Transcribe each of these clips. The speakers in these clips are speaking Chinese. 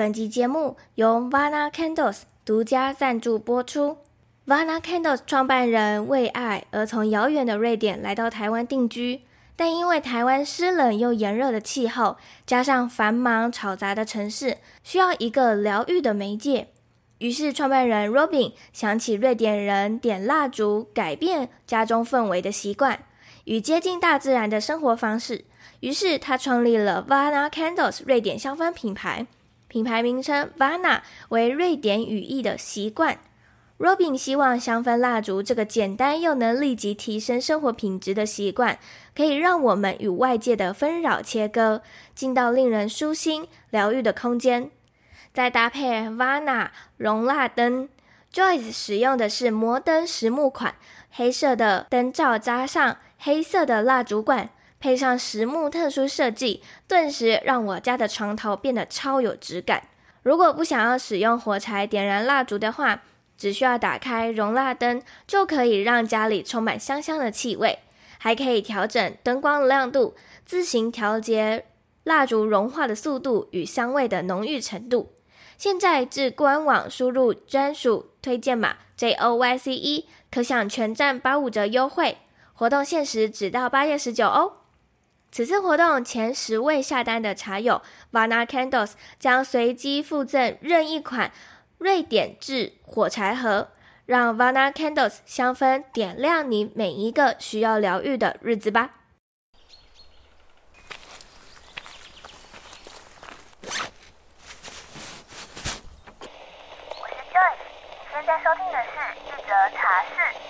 本集节目由 Vana Candles 独家赞助播出。Vana Candles 创办人为爱而从遥远的瑞典来到台湾定居，但因为台湾湿冷又炎热的气候，加上繁忙吵杂的城市，需要一个疗愈的媒介。于是，创办人 Robin 想起瑞典人点蜡烛改变家中氛围的习惯与接近大自然的生活方式，于是他创立了 Vana Candles 瑞典香氛品牌。品牌名称 Vana 为瑞典语义的习惯。Robin 希望香氛蜡烛这个简单又能立即提升生活品质的习惯，可以让我们与外界的纷扰切割，进到令人舒心、疗愈的空间。再搭配 Vana 熔蜡灯，Joyce 使用的是摩登实木款，黑色的灯罩加上黑色的蜡烛管。配上实木特殊设计，顿时让我家的床头变得超有质感。如果不想要使用火柴点燃蜡烛的话，只需要打开熔蜡灯，就可以让家里充满香香的气味。还可以调整灯光亮度，自行调节蜡烛融化的速度与香味的浓郁程度。现在至官网输入专属推荐码 J O Y C E，可享全站八五折优惠。活动限时只到八月十九哦。此次活动前十位下单的茶友，Vana Candles 将随机附赠任意款瑞典制火柴盒，让 Vana Candles 香氛点亮你每一个需要疗愈的日子吧。我是 Joyce，你现在收听的是一则茶室。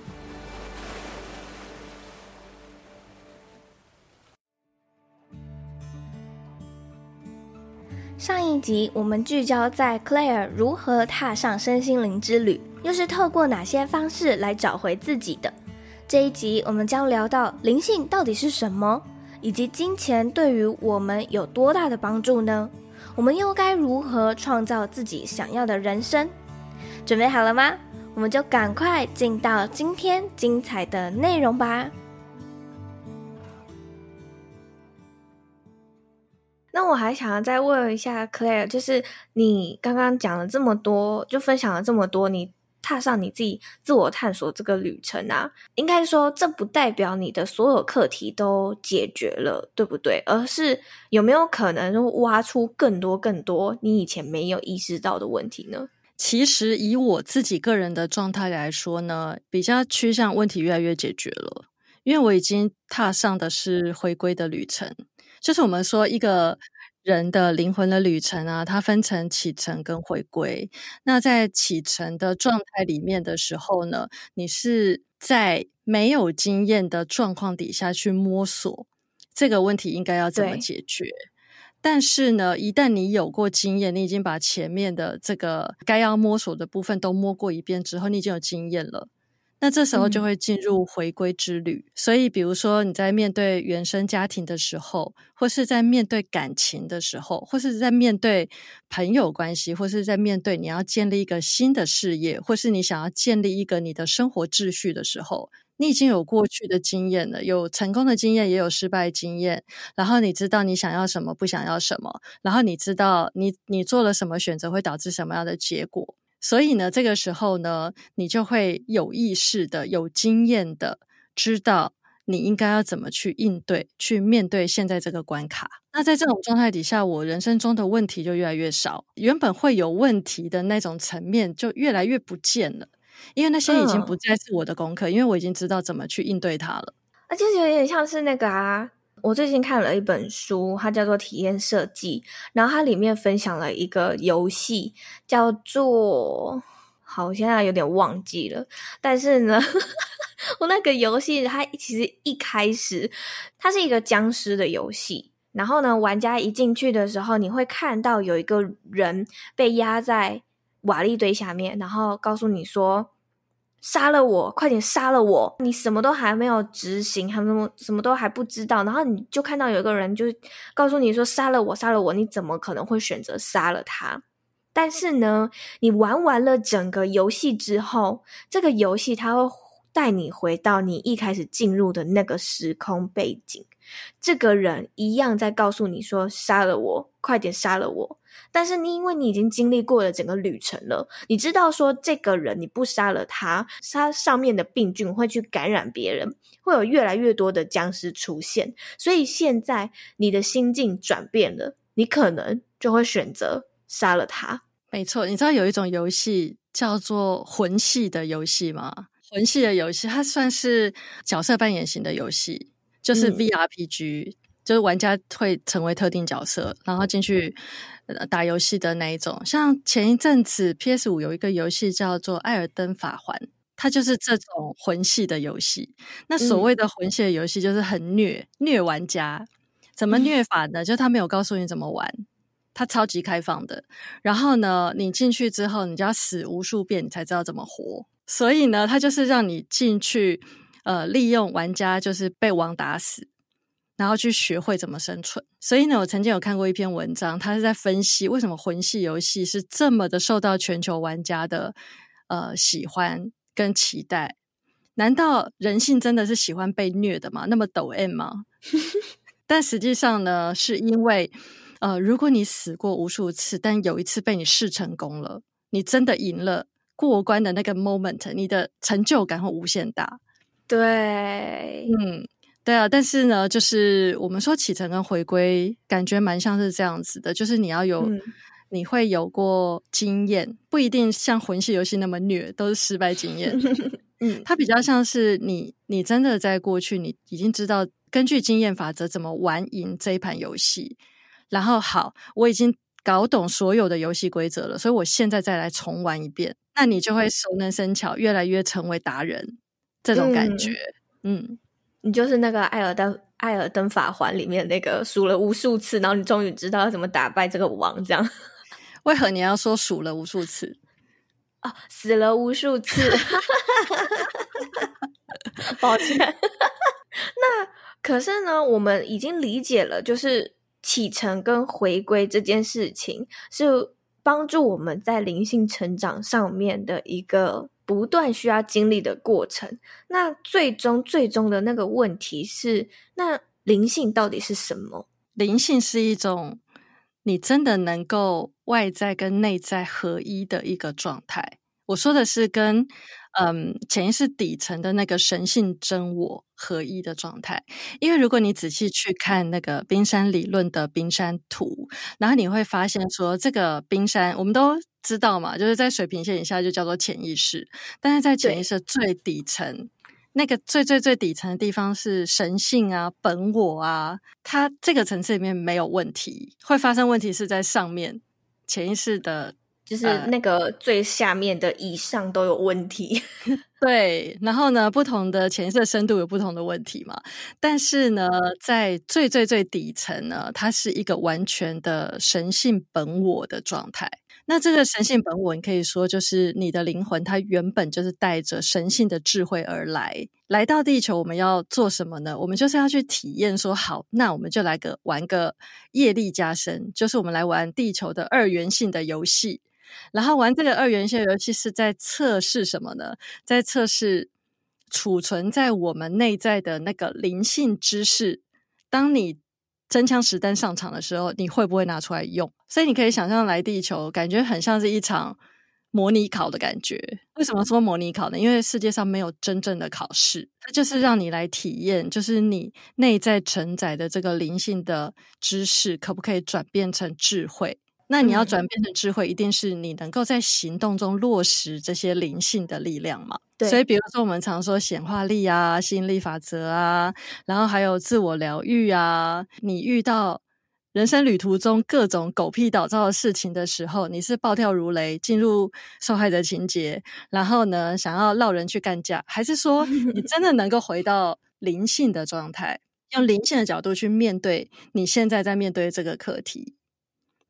上一集我们聚焦在 Claire 如何踏上身心灵之旅，又是透过哪些方式来找回自己的。这一集我们将聊到灵性到底是什么，以及金钱对于我们有多大的帮助呢？我们又该如何创造自己想要的人生？准备好了吗？我们就赶快进到今天精彩的内容吧。那我还想要再问一下 Claire，就是你刚刚讲了这么多，就分享了这么多，你踏上你自己自我探索这个旅程啊，应该说这不代表你的所有课题都解决了，对不对？而是有没有可能挖出更多更多你以前没有意识到的问题呢？其实以我自己个人的状态来说呢，比较趋向问题越来越解决了，因为我已经踏上的是回归的旅程。就是我们说一个人的灵魂的旅程啊，它分成启程跟回归。那在启程的状态里面的时候呢，你是在没有经验的状况底下去摸索这个问题应该要怎么解决。但是呢，一旦你有过经验，你已经把前面的这个该要摸索的部分都摸过一遍之后，你已经有经验了。那这时候就会进入回归之旅。嗯。所以，比如说你在面对原生家庭的时候，或是在面对感情的时候，或是在面对朋友关系，或是在面对你要建立一个新的事业，或是你想要建立一个你的生活秩序的时候，你已经有过去的经验了，有成功的经验，也有失败经验。然后你知道你想要什么，不想要什么，然后你知道你你做了什么选择会导致什么样的结果。所以呢，这个时候呢，你就会有意识的、有经验的知道你应该要怎么去应对、去面对现在这个关卡。那在这种状态底下，我人生中的问题就越来越少，原本会有问题的那种层面就越来越不见了，因为那些已经不再是我的功课，嗯、因为我已经知道怎么去应对它了。那就有点像是那个啊。我最近看了一本书，它叫做《体验设计》，然后它里面分享了一个游戏，叫做……好，我现在有点忘记了。但是呢，我那个游戏它其实一开始它是一个僵尸的游戏，然后呢，玩家一进去的时候，你会看到有一个人被压在瓦砾堆下面，然后告诉你说：“杀了我，快点杀了我！”你什么都还没有执行，还什么什么都还不知道，然后你就看到有一个人就告诉你说：“杀了我，杀了我！”你怎么可能会选择杀了他？但是呢，你玩完了整个游戏之后，这个游戏它会带你回到你一开始进入的那个时空背景。这个人一样在告诉你说：“杀了我，快点杀了我！”但是你因为你已经经历过了整个旅程了，你知道说这个人你不杀了他，他上面的病菌会去感染别人，会有越来越多的僵尸出现。所以现在你的心境转变了，你可能就会选择。杀了他，没错。你知道有一种游戏叫做魂系的游戏吗？魂系的游戏，它算是角色扮演型的游戏，就是 VRPG，嗯，就是玩家会成为特定角色，然后进去打游戏的那一种。像前一阵子 PS 五有一个游戏叫做《艾尔登法环》，它就是这种魂系的游戏。那所谓的魂系的游戏，就是很虐虐玩家。怎么虐法呢？就是他没有告诉你怎么玩。它超级开放的，然后呢，你进去之后，你就要死无数遍，你才知道怎么活。所以呢，它就是让你进去，呃，利用玩家就是被王打死，然后去学会怎么生存。所以呢，我曾经有看过一篇文章，它是在分析为什么魂系游戏是这么的受到全球玩家的呃喜欢跟期待。难道人性真的是喜欢被虐的吗？那么抖 M 吗？但实际上呢，是因为。呃，如果你死过无数次，但有一次被你试成功了，你真的赢了过关的那个 moment，你的成就感会无限大。对，嗯，对啊。但是呢，就是我们说启程跟回归，感觉蛮像是这样子的，就是你要有，嗯、你会有过经验，不一定像魂系游戏那么虐，都是失败经验。嗯，它比较像是你，你真的在过去，你已经知道根据经验法则怎么玩赢这一盘游戏。然后好，我已经搞懂所有的游戏规则了，所以我现在再来重玩一遍，那你就会熟能生巧，越来越成为达人，这种感觉。嗯，嗯，你就是那个《艾尔登艾尔登法环》里面那个数了无数次，然后你终于知道要怎么打败这个王，这样。为何你要说数了无数次？哦，死了无数次。抱歉。那可是呢，我们已经理解了，就是。启程跟回归这件事情，是帮助我们在灵性成长上面的一个不断需要经历的过程。那最终最终的那个问题是，那灵性到底是什么？灵性是一种你真的能够外在跟内在合一的一个状态。我说的是跟。嗯，潜意识底层的那个神性真我合一的状态。因为如果你仔细去看那个冰山理论的冰山图，然后你会发现说，这个冰山我们都知道嘛，就是在水平线以下就叫做潜意识，但是在潜意识最底层，那个最最最底层的地方是神性啊、本我啊，它这个层次里面没有问题，会发生问题是在上面潜意识的。就是那个最下面的以上都有问题，呃、对。然后呢，不同的潜意识深度有不同的问题嘛。但是呢，在最最最底层呢，它是一个完全的神性本我的状态。那这个神性本我，你可以说就是你的灵魂，它原本就是带着神性的智慧而来，来到地球。我们要做什么呢？我们就是要去体验。说好，那我们就来个玩个业力加深，就是我们来玩地球的二元性的游戏。然后玩这个二元性游戏是在测试什么呢？在测试储存在我们内在的那个灵性知识。当你真枪实弹上场的时候，你会不会拿出来用？所以你可以想象来地球，感觉很像是一场模拟考的感觉。为什么说模拟考呢？因为世界上没有真正的考试，它就是让你来体验，就是你内在承载的这个灵性的知识，可不可以转变成智慧？那你要转变成智慧，一定是你能够在行动中落实这些灵性的力量嘛？对。所以，比如说我们常说显化力啊、吸引力法则啊，然后还有自我疗愈啊。你遇到人生旅途中各种狗屁倒灶的事情的时候，你是暴跳如雷，进入受害者情节，然后呢，想要落人去干架，还是说你真的能够回到灵性的状态？用灵性的角度去面对你现在在面对这个课题。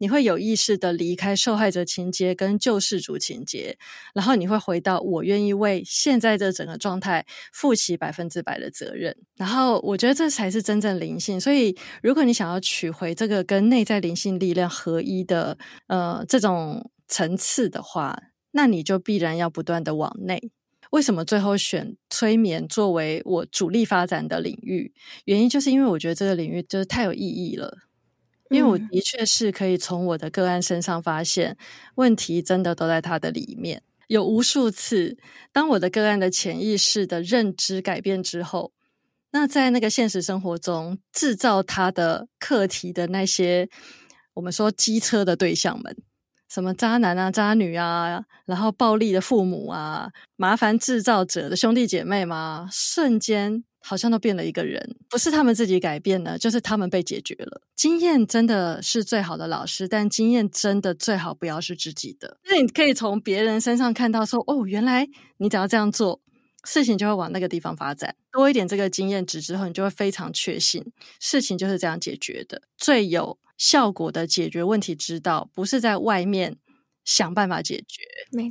你会有意识的离开受害者情节跟救世主情节，然后你会回到我愿意为现在这整个状态负起百分之百的责任。然后我觉得这才是真正灵性。所以，如果你想要取回这个跟内在灵性力量合一的呃这种层次的话，那你就必然要不断的往内。为什么最后选催眠作为我主力发展的领域？原因就是因为我觉得这个领域就是太有意义了。因为我的确是可以从我的个案身上发现问题，真的都在他的里面。有无数次，当我的个案的潜意识的认知改变之后，那在那个现实生活中制造他的课题的那些，我们说机车的对象们，什么渣男啊、渣女啊，然后暴力的父母啊，麻烦制造者的兄弟姐妹嘛，瞬间。好像都变了一个人，不是他们自己改变了，就是他们被解决了。经验真的是最好的老师，但经验真的最好不要是自己的。那你可以从别人身上看到说，哦，原来你只要这样做，事情就会往那个地方发展。多一点这个经验值之后，你就会非常确信，事情就是这样解决的。最有效果的解决问题之道，不是在外面。想办法解决，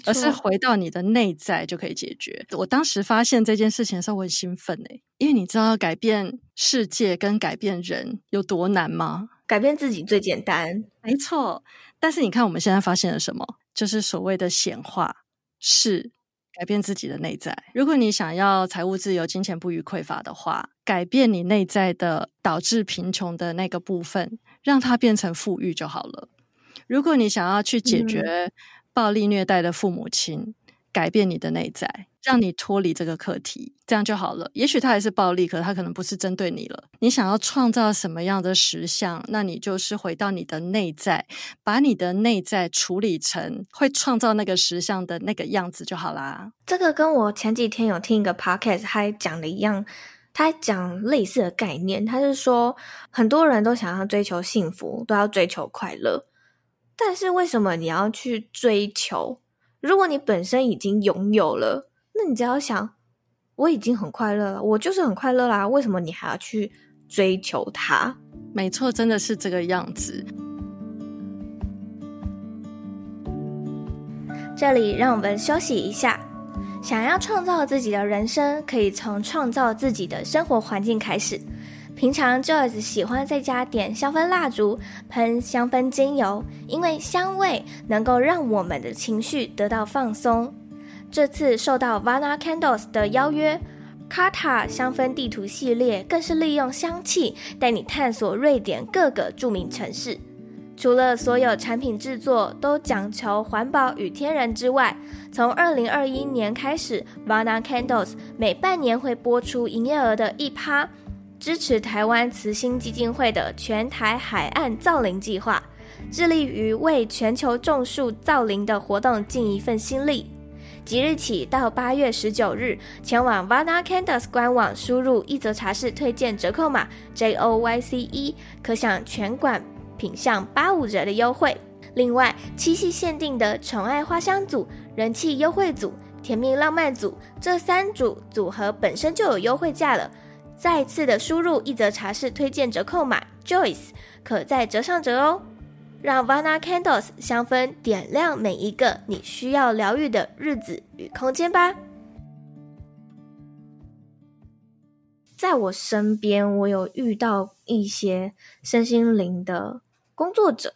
而是回到你的内在就可以解决。我当时发现这件事情的时候，我很兴奋诶，因为你知道改变世界跟改变人有多难吗？改变自己最简单，没错。但是你看我们现在发现了什么？就是所谓的显化是改变自己的内在。如果你想要财务自由、金钱不虞匮乏的话，改变你内在的导致贫穷的那个部分，让它变成富裕就好了。如果你想要去解决暴力虐待的父母亲，嗯、改变你的内在，让你脱离这个课题，这样就好了。也许他还是暴力，可他可能不是针对你了。你想要创造什么样的实相，那你就是回到你的内在，把你的内在处理成会创造那个实相的那个样子就好啦。这个跟我前几天有听一个 podcast 还讲的一样，他讲类似的概念，他是说很多人都想要追求幸福，都要追求快乐。但是为什么你要去追求？如果你本身已经拥有了，那你只要想，我已经很快乐了，我就是很快乐啦。为什么你还要去追求它？没错，真的是这个样子。这里让我们休息一下。想要创造自己的人生，可以从创造自己的生活环境开始。平常 Joyce 喜欢在家点香氛蜡烛、喷香氛精油，因为香味能够让我们的情绪得到放松。这次受到 Vana Candles 的邀约，Carta 香氛地图系列更是利用香气带你探索瑞典各个著名城市。除了所有产品制作都讲求环保与天然之外，从2021年开始，Vana Candles 每半年会播出营业额的一趴。支持台湾慈心基金会的全台海岸造林计划，致力于为全球种树造林的活动尽一份心力。即日起到八月十九日，前往 Vana Candles 官网输入一则茶室推荐折扣码 J O Y C E，可享全馆品相八五折的优惠。另外，七夕限定的宠爱花香组、人气优惠组、甜蜜浪漫组这三组组合本身就有优惠价了。再次的输入一则茶室推荐折扣码 Joyce，可再折上折哦。让 Vana Candles 香氛点亮每一个你需要疗愈的日子与空间吧。在我身边，我有遇到一些身心灵的工作者，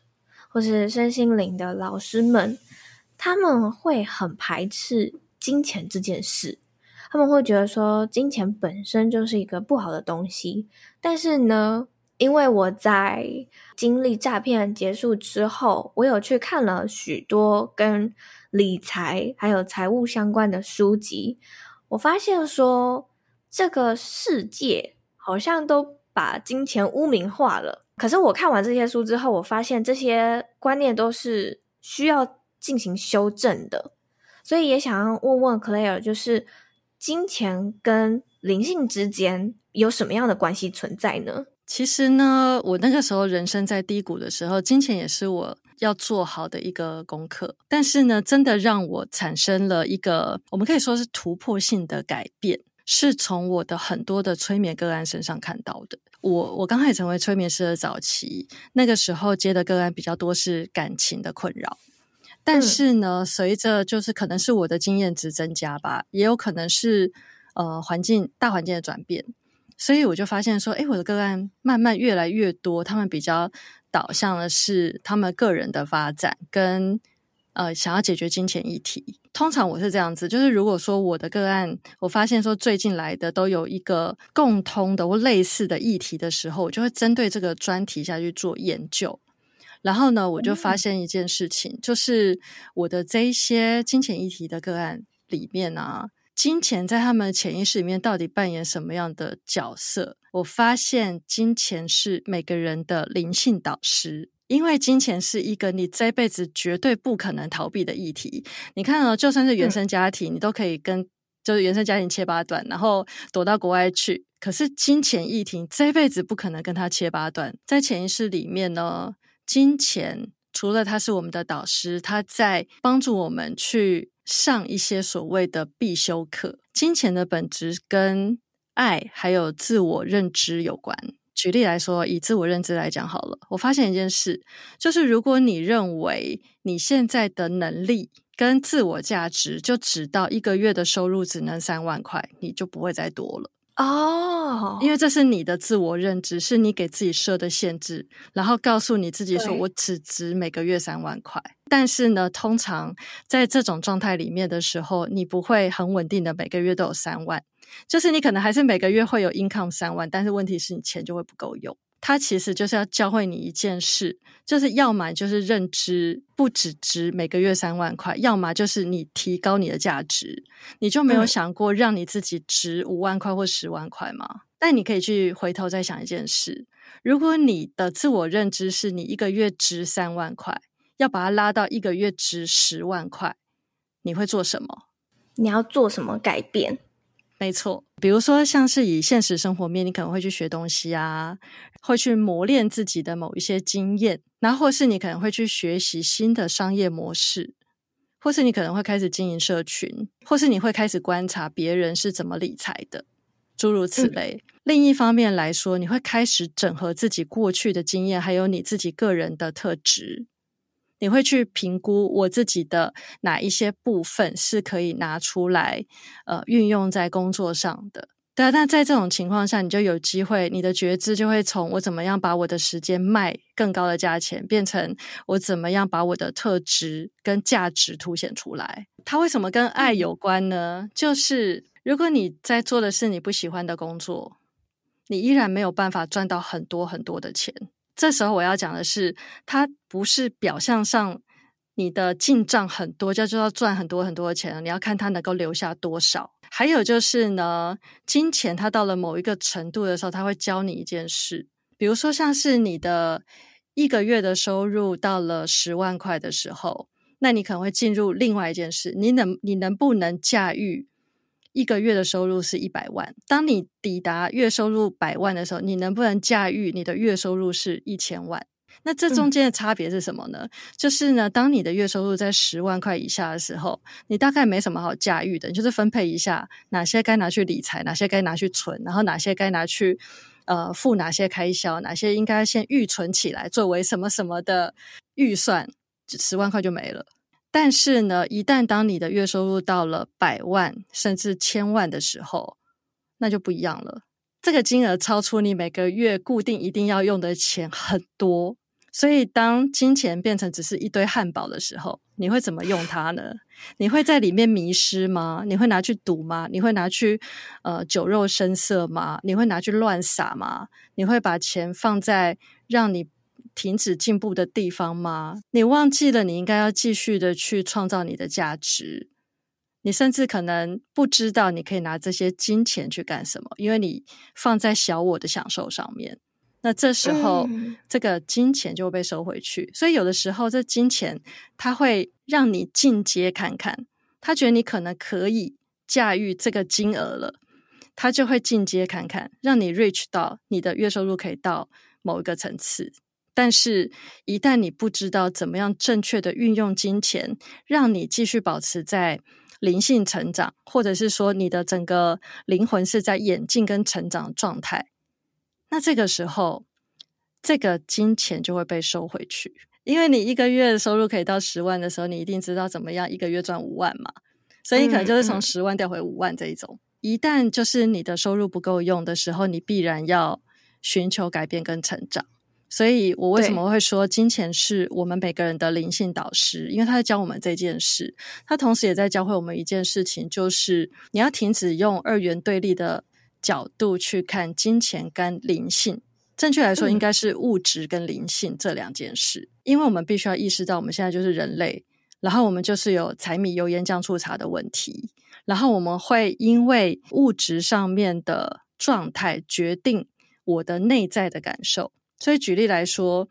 或是身心灵的老师们，他们会很排斥金钱这件事。他们会觉得说，金钱本身就是一个不好的东西。但是呢，因为我在经历诈骗结束之后，我有去看了许多跟理财还有财务相关的书籍，我发现说，这个世界好像都把金钱污名化了。可是我看完这些书之后，我发现这些观念都是需要进行修正的。所以也想要问问 Claire，就是。金钱跟灵性之间有什么样的关系存在呢？其实呢，我那个时候人生在低谷的时候，金钱也是我要做好的一个功课。但是呢，真的让我产生了一个，我们可以说是突破性的改变。是从我的很多的催眠个案身上看到的。我我刚开始成为催眠师的早期，那个时候接的个案比较多是感情的困扰，但是呢，嗯、随着就是可能是我的经验值增加吧，也有可能是呃环境大环境的转变，所以我就发现说，诶，我的个案慢慢越来越多，他们比较导向的是他们个人的发展跟呃想要解决金钱议题。通常我是这样子，就是如果说我的个案，我发现说最近来的都有一个共通的或类似的议题的时候，我就会针对这个专题下去做研究。然后呢，我就发现一件事情，嗯、就是我的这一些金钱议题的个案里面啊，金钱在他们潜意识里面到底扮演什么样的角色？我发现金钱是每个人的灵性导师。因为金钱是一个你这辈子绝对不可能逃避的议题。你看哦，就算是原生家庭，嗯、你都可以跟就是原生家庭切八段，然后躲到国外去。可是金钱议题这辈子不可能跟他切八段。在潜意识里面呢，金钱除了他是我们的导师，他在帮助我们去上一些所谓的必修课。金钱的本质跟爱还有自我认知有关。举例来说，以自我认知来讲好了，我发现一件事，就是如果你认为你现在的能力跟自我价值就只到一个月的收入只能三万块，你就不会再多了哦，因为这是你的自我认知，是你给自己设的限制，然后告诉你自己说我只值每个月三万块。但是呢，通常在这种状态里面的时候，你不会很稳定的每个月都有三万。就是你可能还是每个月会有 income 三万，但是问题是你钱就会不够用。它其实就是要教会你一件事，就是要么就是认知不只值每个月三万块，要么就是你提高你的价值。你就没有想过让你自己值五万块或十万块吗？嗯。但你可以去回头再想一件事：如果你的自我认知是你一个月值三万块，要把它拉到一个月值十万块，你会做什么？你要做什么改变？没错，比如说像是以现实生活面，你可能会去学东西啊，会去磨练自己的某一些经验，然后或是你可能会去学习新的商业模式，或是你可能会开始经营社群，或是你会开始观察别人是怎么理财的，诸如此类。嗯。另一方面来说，你会开始整合自己过去的经验，还有你自己个人的特质。你会去评估我自己的哪一些部分是可以拿出来，呃，运用在工作上的。对啊，但在这种情况下，你就有机会，你的觉知就会从我怎么样把我的时间卖更高的价钱，变成我怎么样把我的特质跟价值凸显出来。它为什么跟爱有关呢？就是如果你在做的是你不喜欢的工作，你依然没有办法赚到很多很多的钱。这时候我要讲的是，它不是表象上你的进账很多，就就要赚很多很多的钱。你要看它能够留下多少。还有就是呢，金钱它到了某一个程度的时候，它会教你一件事，比如说像是你的一个月的收入到了十万块的时候，那你可能会进入另外一件事，你能你能不能驾驭？一个月的收入是一百万，当你抵达月收入百万的时候，你能不能驾驭你的月收入是一千万？那这中间的差别是什么呢？嗯、就是呢，当你的月收入在十万块以下的时候，你大概没什么好驾驭的，你就是分配一下哪些该拿去理财，哪些该拿去存，然后哪些该拿去呃付哪些开销，哪些应该先预存起来作为什么什么的预算，十万块就没了。但是呢，一旦当你的月收入到了百万甚至千万的时候，那就不一样了。这个金额超出你每个月固定一定要用的钱很多，所以当金钱变成只是一堆汉堡的时候，你会怎么用它呢？你会在里面迷失吗？你会拿去赌吗？你会拿去呃酒肉声色吗？你会拿去乱撒吗？你会把钱放在让你停止进步的地方吗？你忘记了，你应该要继续的去创造你的价值。你甚至可能不知道你可以拿这些金钱去干什么，因为你放在小我的享受上面。那这时候，嗯、这个金钱就会被收回去。所以有的时候，这金钱它会让你进阶看看，他觉得你可能可以驾驭这个金额了，他就会进阶看看，让你 reach 到你的月收入可以到某一个层次。但是，一旦你不知道怎么样正确的运用金钱，让你继续保持在灵性成长，或者是说你的整个灵魂是在演进跟成长状态，那这个时候，这个金钱就会被收回去。因为你一个月收入可以到十万的时候，你一定知道怎么样一个月赚五万嘛，所以你可能就是从十万调回五万这一种。嗯嗯。一旦就是你的收入不够用的时候，你必然要寻求改变跟成长。所以我为什么会说金钱是我们每个人的灵性导师？因为他在教我们这件事，他同时也在教会我们一件事情，就是你要停止用二元对立的角度去看金钱跟灵性。正确来说，应该是物质跟灵性这两件事，嗯、因为我们必须要意识到，我们现在就是人类，然后我们就是有柴米油盐酱醋茶的问题，然后我们会因为物质上面的状态决定我的内在的感受。所以举例来说，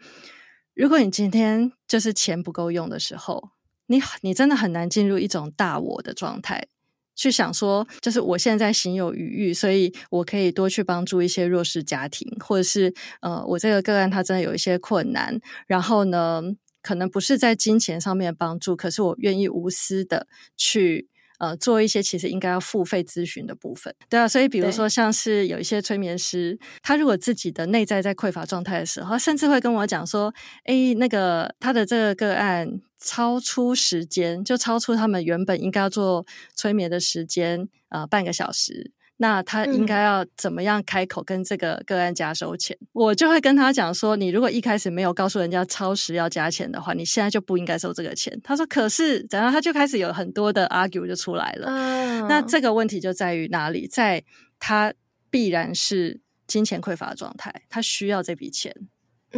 如果你今天就是钱不够用的时候，你你真的很难进入一种大我的状态。去想说，就是我现在行有余裕，所以我可以多去帮助一些弱势家庭，或者是呃，我这个个案他真的有一些困难，然后呢，可能不是在金钱上面帮助，可是我愿意无私的去呃做一些其实应该要付费咨询的部分，对啊，所以比如说像是有一些催眠师，他如果自己的内在在匮乏状态的时候，他甚至会跟我讲说，诶，那个他的这个个案。超出时间，就超出他们原本应该要做催眠的时间，呃，半个小时。那他应该要怎么样开口跟这个个案家收钱？嗯、我就会跟他讲说，你如果一开始没有告诉人家超时要加钱的话，你现在就不应该收这个钱。他说，可是，然后他就开始有很多的 argue 就出来了。嗯、那这个问题就在于哪里？在他必然是金钱匮乏的状态，他需要这笔钱。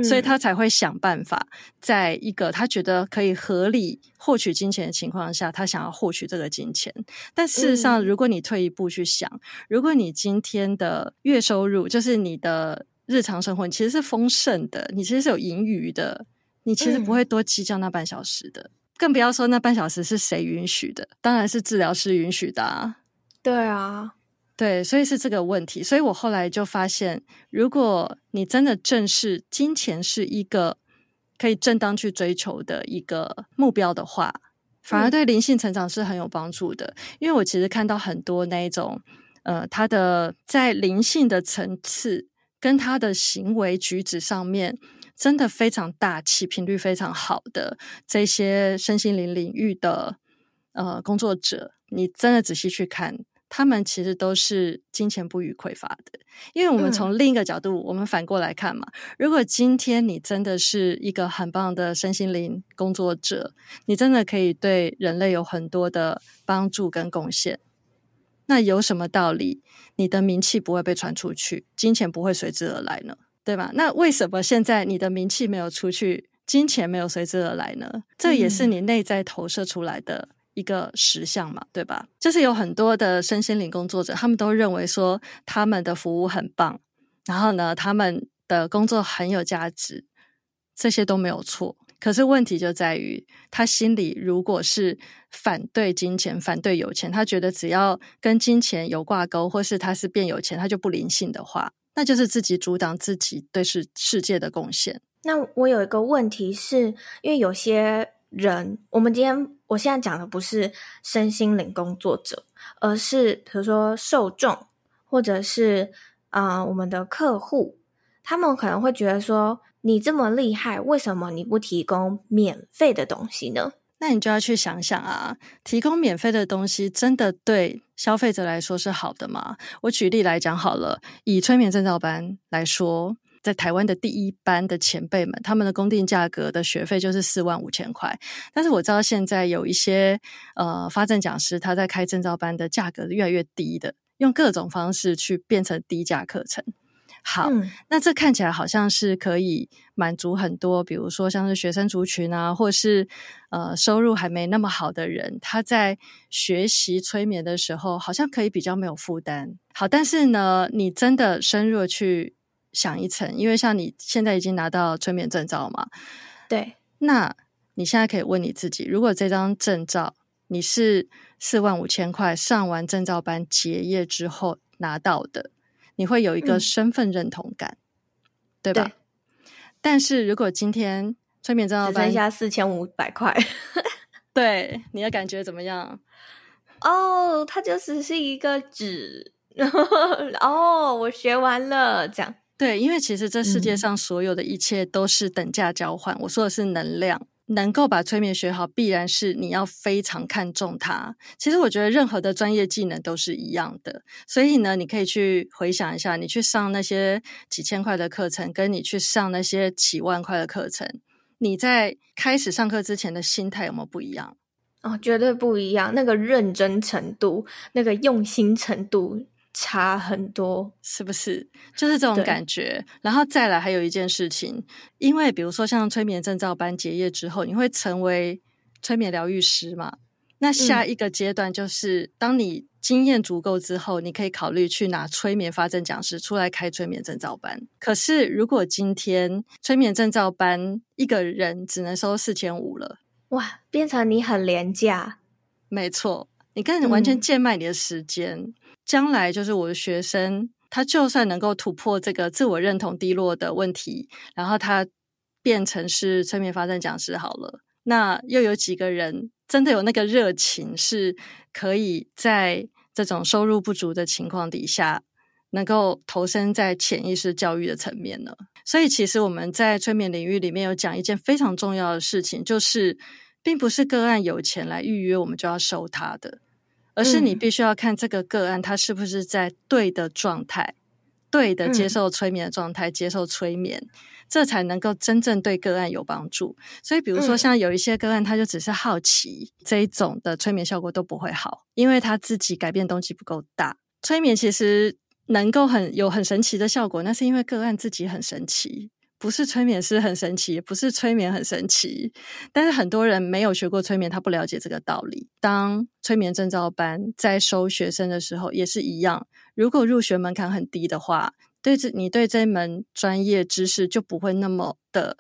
所以他才会想办法，在一个他觉得可以合理获取金钱的情况下，他想要获取这个金钱。但事实上，如果你退一步去想，如果你今天的月收入就是你的日常生活，你其实是丰盛的，你其实是有盈余的，你其实不会多计较那半小时的，更不要说那半小时是谁允许的，当然是治疗师允许的啊。对啊。对，所以是这个问题。所以我后来就发现，如果你真的正视金钱是一个可以正当去追求的一个目标的话，反而对灵性成长是很有帮助的。嗯、因为我其实看到很多那一种，呃，他的在灵性的层次跟他的行为举止上面，真的非常大气、频率非常好的这些身心灵领域的呃工作者，你真的仔细去看。他们其实都是金钱不予匮乏的，因为我们从另一个角度，嗯、我们反过来看嘛。如果今天你真的是一个很棒的身心灵工作者，你真的可以对人类有很多的帮助跟贡献，那有什么道理你的名气不会被传出去，金钱不会随之而来呢？对吧？那为什么现在你的名气没有出去，金钱没有随之而来呢？这也是你内在投射出来的。一个实相嘛，对吧？就是有很多的身心灵工作者，他们都认为说他们的服务很棒，然后呢，他们的工作很有价值，这些都没有错。可是问题就在于，他心里如果是反对金钱、反对有钱，他觉得只要跟金钱有挂钩，或是他是变有钱，他就不灵性的话，那就是自己阻挡自己对世世界的贡献。那我有一个问题是，因为有些。人，我们今天我现在讲的不是身心灵工作者，而是比如说受众，或者是啊、我们的客户，他们可能会觉得说，你这么厉害，为什么你不提供免费的东西呢？那你就要去想想啊，提供免费的东西真的对消费者来说是好的吗？我举例来讲好了，以催眠正照班来说。在台湾的第一班的前辈们，他们的公定价格的学费就是四万五千块。但是我知道现在有一些呃发证讲师，他在开证照班的价格越来越低的，用各种方式去变成低价课程。好，嗯、那这看起来好像是可以满足很多，比如说像是学生族群啊，或是呃收入还没那么好的人，他在学习催眠的时候，好像可以比较没有负担。好，但是呢，你真的深入去。想一层，因为像你现在已经拿到催眠证照嘛，对，那你现在可以问你自己，如果这张证照你是四万五千块上完证照班结业之后拿到的，你会有一个身份认同感，嗯、对吧？对，但是如果今天催眠证照班只剩下四千五百块，对，你的感觉怎么样？哦，它就只是一个纸。哦，我学完了，这样。对，因为其实这世界上所有的一切都是等价交换。嗯、我说的是能量，能够把催眠学好，必然是你要非常看重它。其实我觉得任何的专业技能都是一样的，所以呢，你可以去回想一下，你去上那些几千块的课程，跟你去上那些几万块的课程，你在开始上课之前的心态有没有不一样？哦，绝对不一样。那个认真程度，那个用心程度。差很多，是不是？就是这种感觉。然后再来，还有一件事情，因为比如说像催眠证照班结业之后，你会成为催眠疗愈师嘛？那下一个阶段就是，嗯、当你经验足够之后，你可以考虑去拿催眠发证讲师出来开催眠证照班。可是，如果今天催眠证照班一个人只能收四千五了，哇，变成你很廉价。没错，你跟你完全贱卖你的时间。嗯将来就是我的学生，他就算能够突破这个自我认同低落的问题，然后他变成是催眠发展讲师好了，那又有几个人真的有那个热情，是可以在这种收入不足的情况底下，能够投身在潜意识教育的层面呢？所以，其实我们在催眠领域里面有讲一件非常重要的事情，就是并不是个案有钱来预约，我们就要收他的。而是你必须要看这个个案，他是不是在对的状态、嗯、对的接受催眠的状态、嗯、接受催眠，这才能够真正对个案有帮助。所以，比如说像有一些个案，他就只是好奇，嗯、这一种的催眠效果都不会好，因为他自己改变动机不够大。催眠其实能够很有很神奇的效果，那是因为个案自己很神奇。不是催眠师很神奇，不是催眠很神奇，但是很多人没有学过催眠，他不了解这个道理。当催眠证照班在收学生的时候，也是一样。如果入学门槛很低的话，对这你对这门专业知识就不会那么的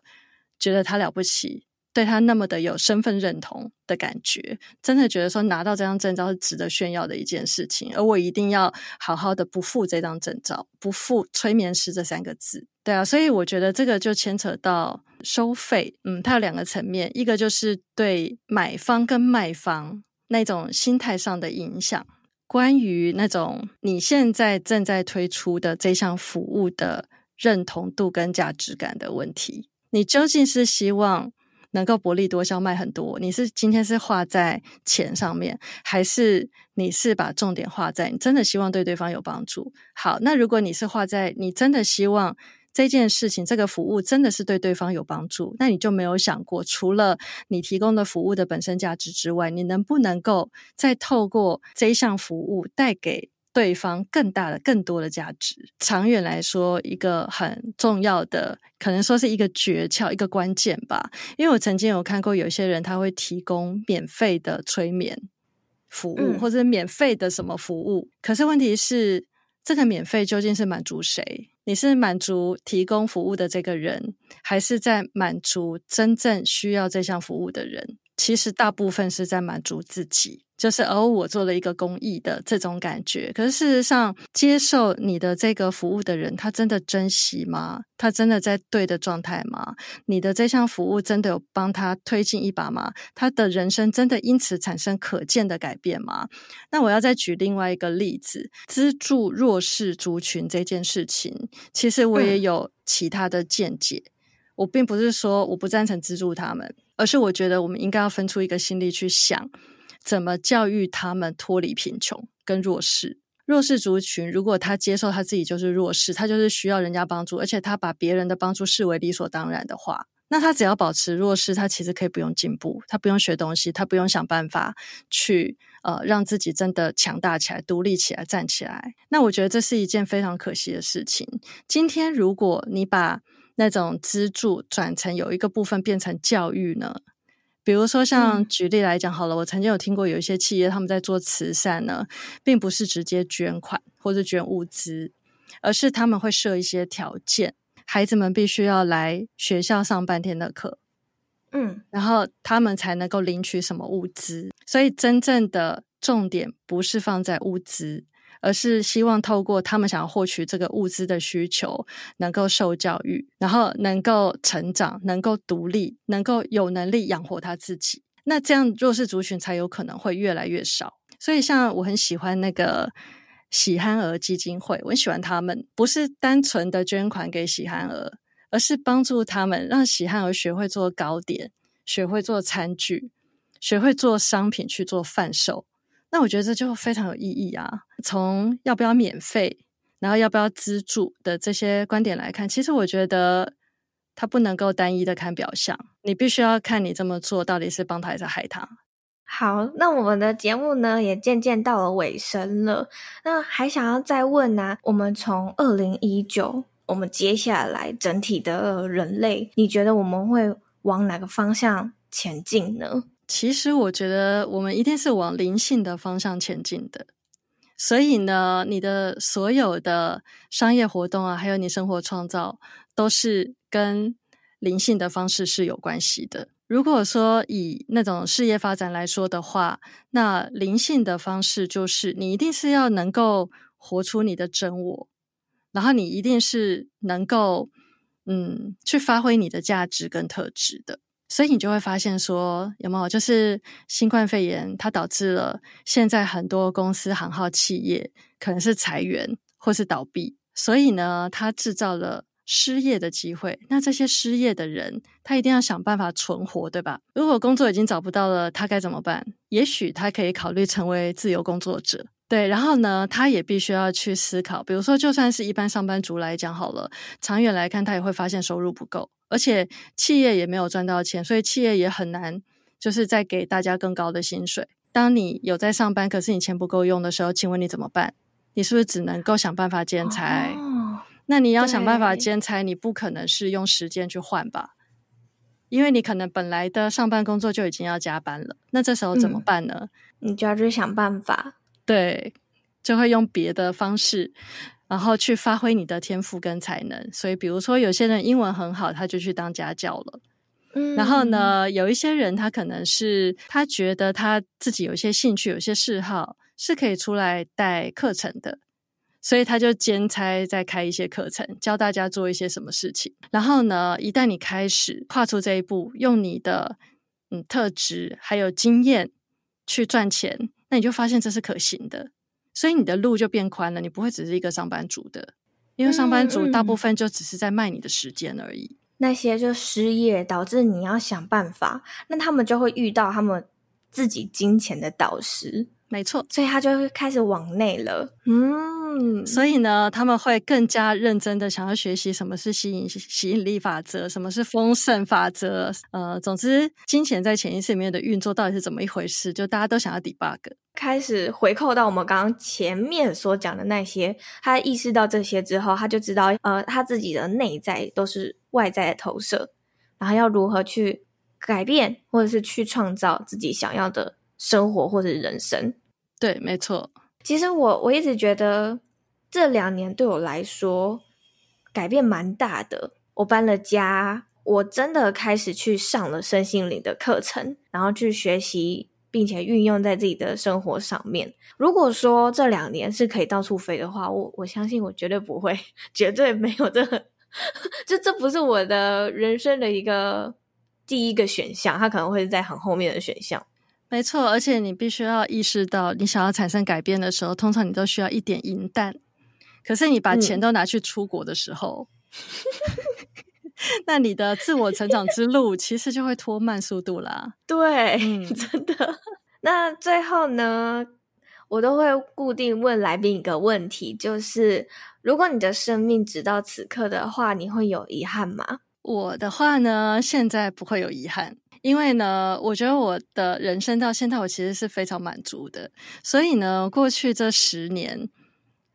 觉得他了不起。对他那么的有身份认同的感觉，真的觉得说拿到这张证照是值得炫耀的一件事情，而我一定要好好的不负这张证照，不负催眠师这三个字。对啊，所以我觉得这个就牵扯到收费，嗯，它有两个层面，一个就是对买方跟卖方那种心态上的影响，关于那种你现在正在推出的这项服务的认同度跟价值感的问题，你究竟是希望能够薄利多销卖很多，你是今天是画在钱上面，还是你是把重点画在你真的希望对对方有帮助？好，那如果你是画在你真的希望这件事情、这个服务真的是对对方有帮助，那你就没有想过，除了你提供的服务的本身价值之外，你能不能够再透过这一项服务带给对方更大的、更多的价值，长远来说，一个很重要的，可能说是一个诀窍、一个关键吧。因为我曾经有看过有些人，他会提供免费的催眠服务，嗯、或者免费的什么服务。可是问题是，这个免费究竟是满足谁？你是满足提供服务的这个人，还是在满足真正需要这项服务的人？其实大部分是在满足自己。就是哦，我做了一个公益的这种感觉。可是事实上，接受你的这个服务的人，他真的珍惜吗？他真的在对的状态吗？你的这项服务真的有帮他推进一把吗？他的人生真的因此产生可见的改变吗？那我要再举另外一个例子，资助弱势族群这件事情，其实我也有其他的见解。嗯。我并不是说我不赞成资助他们，而是我觉得我们应该要分出一个心力去想。怎么教育他们脱离贫穷跟弱势？弱势族群，如果他接受他自己就是弱势，他就是需要人家帮助，而且他把别人的帮助视为理所当然的话，那他只要保持弱势，他其实可以不用进步，他不用学东西，他不用想办法去呃让自己真的强大起来、独立起来、站起来。那我觉得这是一件非常可惜的事情。今天如果你把那种资助转成有一个部分变成教育呢？比如说，像举例来讲好了，嗯，我曾经有听过有一些企业他们在做慈善呢，并不是直接捐款或者捐物资，而是他们会设一些条件，孩子们必须要来学校上半天的课，嗯，然后他们才能够领取什么物资。所以真正的重点不是放在物资。而是希望透过他们想要获取这个物资的需求，能够受教育，然后能够成长，能够独立，能够有能力养活他自己。那这样弱势族群才有可能会越来越少。所以像我很喜欢那个喜憨儿基金会，我很喜欢他们，不是单纯的捐款给喜憨儿，而是帮助他们让喜憨儿学会做糕点，学会做餐具，学会做商品去做贩售。那我觉得这就非常有意义啊！从要不要免费，然后要不要资助的这些观点来看，其实我觉得它不能够单一的看表象，你必须要看你这么做到底是帮他还是害他。好，那我们的节目呢也渐渐到了尾声了。那还想要再问呢、我们从二零一九，我们接下来整体的人类，你觉得我们会往哪个方向前进呢？其实我觉得我们一定是往灵性的方向前进的，所以呢，你的所有的商业活动啊，还有你生活创造，都是跟灵性的方式是有关系的。如果说以那种事业发展来说的话，那灵性的方式就是你一定是要能够活出你的真我，然后你一定是能够嗯去发挥你的价值跟特质的。所以你就会发现说，有没有就是新冠肺炎，它导致了现在很多公司行号企业可能是裁员或是倒闭，所以呢，它制造了失业的机会。那这些失业的人，他一定要想办法存活，对吧？如果工作已经找不到了，他该怎么办？也许他可以考虑成为自由工作者。对，然后呢，他也必须要去思考，比如说，就算是一般上班族来讲好了，长远来看，他也会发现收入不够。而且企业也没有赚到钱，所以企业也很难，就是再给大家更高的薪水。当你有在上班，可是你钱不够用的时候，请问你怎么办？你是不是只能够想办法兼差？哦，那你要想办法兼差，你不可能是用时间去换吧？因为你可能本来的上班工作就已经要加班了，那这时候怎么办呢？嗯，你就要去想办法，对，就会用别的方式。然后去发挥你的天赋跟才能，所以比如说有些人英文很好，他就去当家教了。嗯，然后呢，有一些人他可能是他觉得他自己有一些兴趣、有些嗜好是可以出来带课程的，所以他就兼差在开一些课程，教大家做一些什么事情。然后呢，一旦你开始跨出这一步，用你的嗯特质还有经验去赚钱，那你就发现这是可行的。所以你的路就变宽了，你不会只是一个上班族的，因为上班族大部分就只是在卖你的时间而已。嗯嗯、那些就失业导致你要想办法，那他们就会遇到他们自己金钱的导师，没错，所以他就会开始往内了。嗯。嗯，所以呢，他们会更加认真的想要学习什么是吸引吸引力法则，什么是丰盛法则。呃，总之，金钱在潜意识里面的运作到底是怎么一回事？就大家都想要 debug，开始回扣到我们刚刚前面所讲的那些。他意识到这些之后，他就知道，呃，他自己的内在都是外在的投射，然后要如何去改变，或者是去创造自己想要的生活或者人生。对，没错。其实我我一直觉得。这两年对我来说改变蛮大的。我搬了家，我真的开始去上了身心灵的课程，然后去学习，并且运用在自己的生活上面。如果说这两年是可以到处飞的话，我我相信我绝对不会，绝对没有这个，就这不是我的人生的一个第一个选项，它可能会是在很后面的选项。没错，而且你必须要意识到，你想要产生改变的时候，通常你都需要一点银弹。可是你把钱都拿去出国的时候，嗯、那你的自我成长之路其实就会拖慢速度啦。对，嗯、真的。那最后呢，我都会固定问来宾一个问题，就是如果你的生命直到此刻的话，你会有遗憾吗？我的话呢，现在不会有遗憾，因为呢，我觉得我的人生到现在，我其实是非常满足的。所以呢，过去这十年。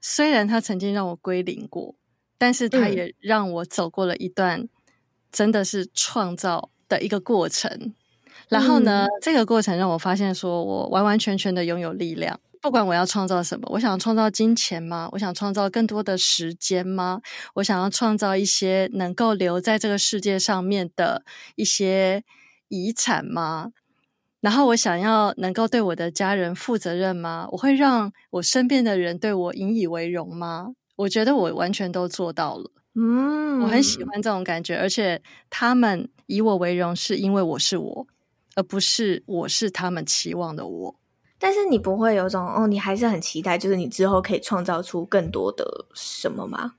虽然他曾经让我归零过，但是他也让我走过了一段真的是创造的一个过程。嗯、然后呢，这个过程让我发现，说我完完全全的拥有力量。不管我要创造什么，我想创造金钱吗？我想创造更多的时间吗？我想要创造一些能够留在这个世界上面的一些遗产吗？然后我想要能够对我的家人负责任吗？我会让我身边的人对我引以为荣吗？我觉得我完全都做到了。嗯，我很喜欢这种感觉，而且他们以我为荣，是因为我是我，而不是我是他们期望的我。但是你不会有种哦，你还是很期待，就是你之后可以创造出更多的什么吗？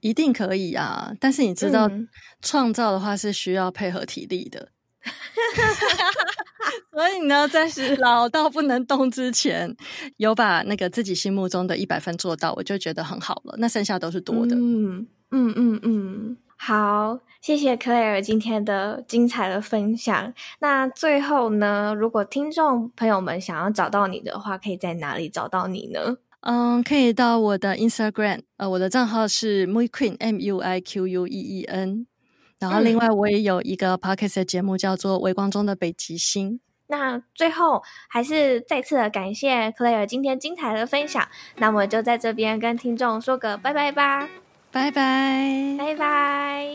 一定可以啊！但是你知道，嗯、创造的话是需要配合体力的。所以呢，在老到不能动之前，有把那个自己心目中的一百分做到，我就觉得很好了。那剩下都是多的。嗯嗯嗯嗯，好，谢谢 Claire 今天的精彩的分享。那最后呢，如果听众朋友们想要找到你的话，可以在哪里找到你呢？嗯，可以到我的 Instagram，呃，我的账号是 Muiqueen M U I Q U E E N。然后，另外我也有一个 podcast 的节目，叫做《微光中的北极星》。那最后还是再次的感谢 Claire 今天精彩的分享。那我就在这边跟听众说个拜拜吧，拜拜，拜拜。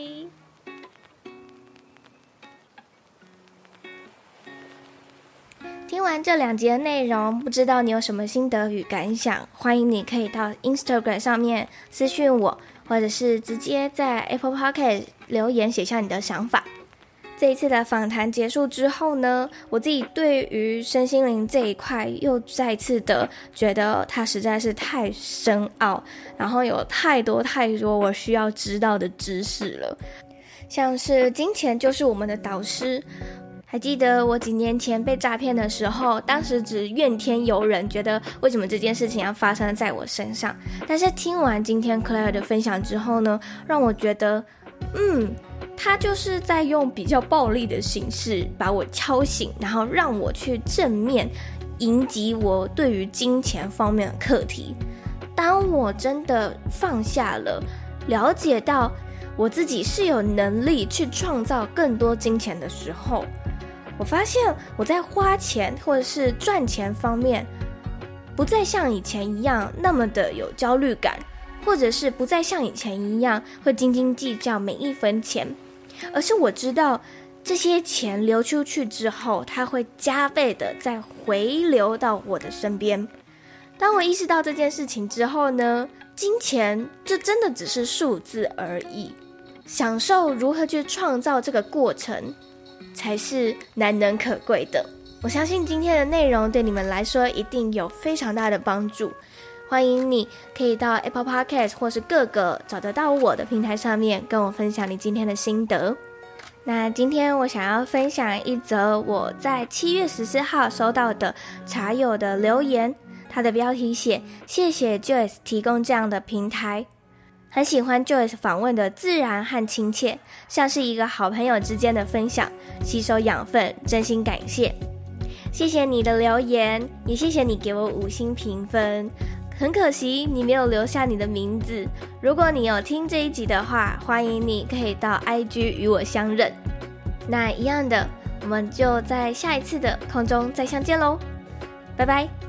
听完这两集的内容，不知道你有什么心得与感想？欢迎你可以到 Instagram 上面私讯我。或者是直接在 Apple Podcast 留言写下你的想法。这一次的访谈结束之后呢，我自己对于身心灵这一块又再次的觉得它实在是太深奥，然后有太多太多我需要知道的知识了，像是金钱就是我们的导师。还记得我几年前被诈骗的时候，当时只怨天尤人，觉得为什么这件事情要发生在我身上。但是听完今天 Claire 的分享之后呢，让我觉得，嗯，他就是在用比较暴力的形式把我敲醒，然后让我去正面迎击我对于金钱方面的课题。当我真的放下了，了解到我自己是有能力去创造更多金钱的时候。我发现我在花钱或者是赚钱方面，不再像以前一样那么的有焦虑感，或者是不再像以前一样会斤斤计较每一分钱，而是我知道这些钱流出去之后，它会加倍的再回流到我的身边。当我意识到这件事情之后呢，金钱就真的只是数字而已，享受如何去创造这个过程。才是难能可贵的。我相信今天的内容对你们来说一定有非常大的帮助。欢迎你可以到 Apple Podcast 或是各个找得到我的平台上面跟我分享你今天的心得。那今天我想要分享一则我在七月十四号收到的茶友的留言，它的标题写：谢谢 Joyce 提供这样的平台。很喜欢 Joyce 访问的自然和亲切，像是一个好朋友之间的分享，吸收养分，真心感谢。谢谢你的留言，也谢谢你给我五星评分。很可惜你没有留下你的名字。如果你有听这一集的话，欢迎你可以到 IG 与我相认。那一样的，我们就在下一次的空中再相见喽，拜拜。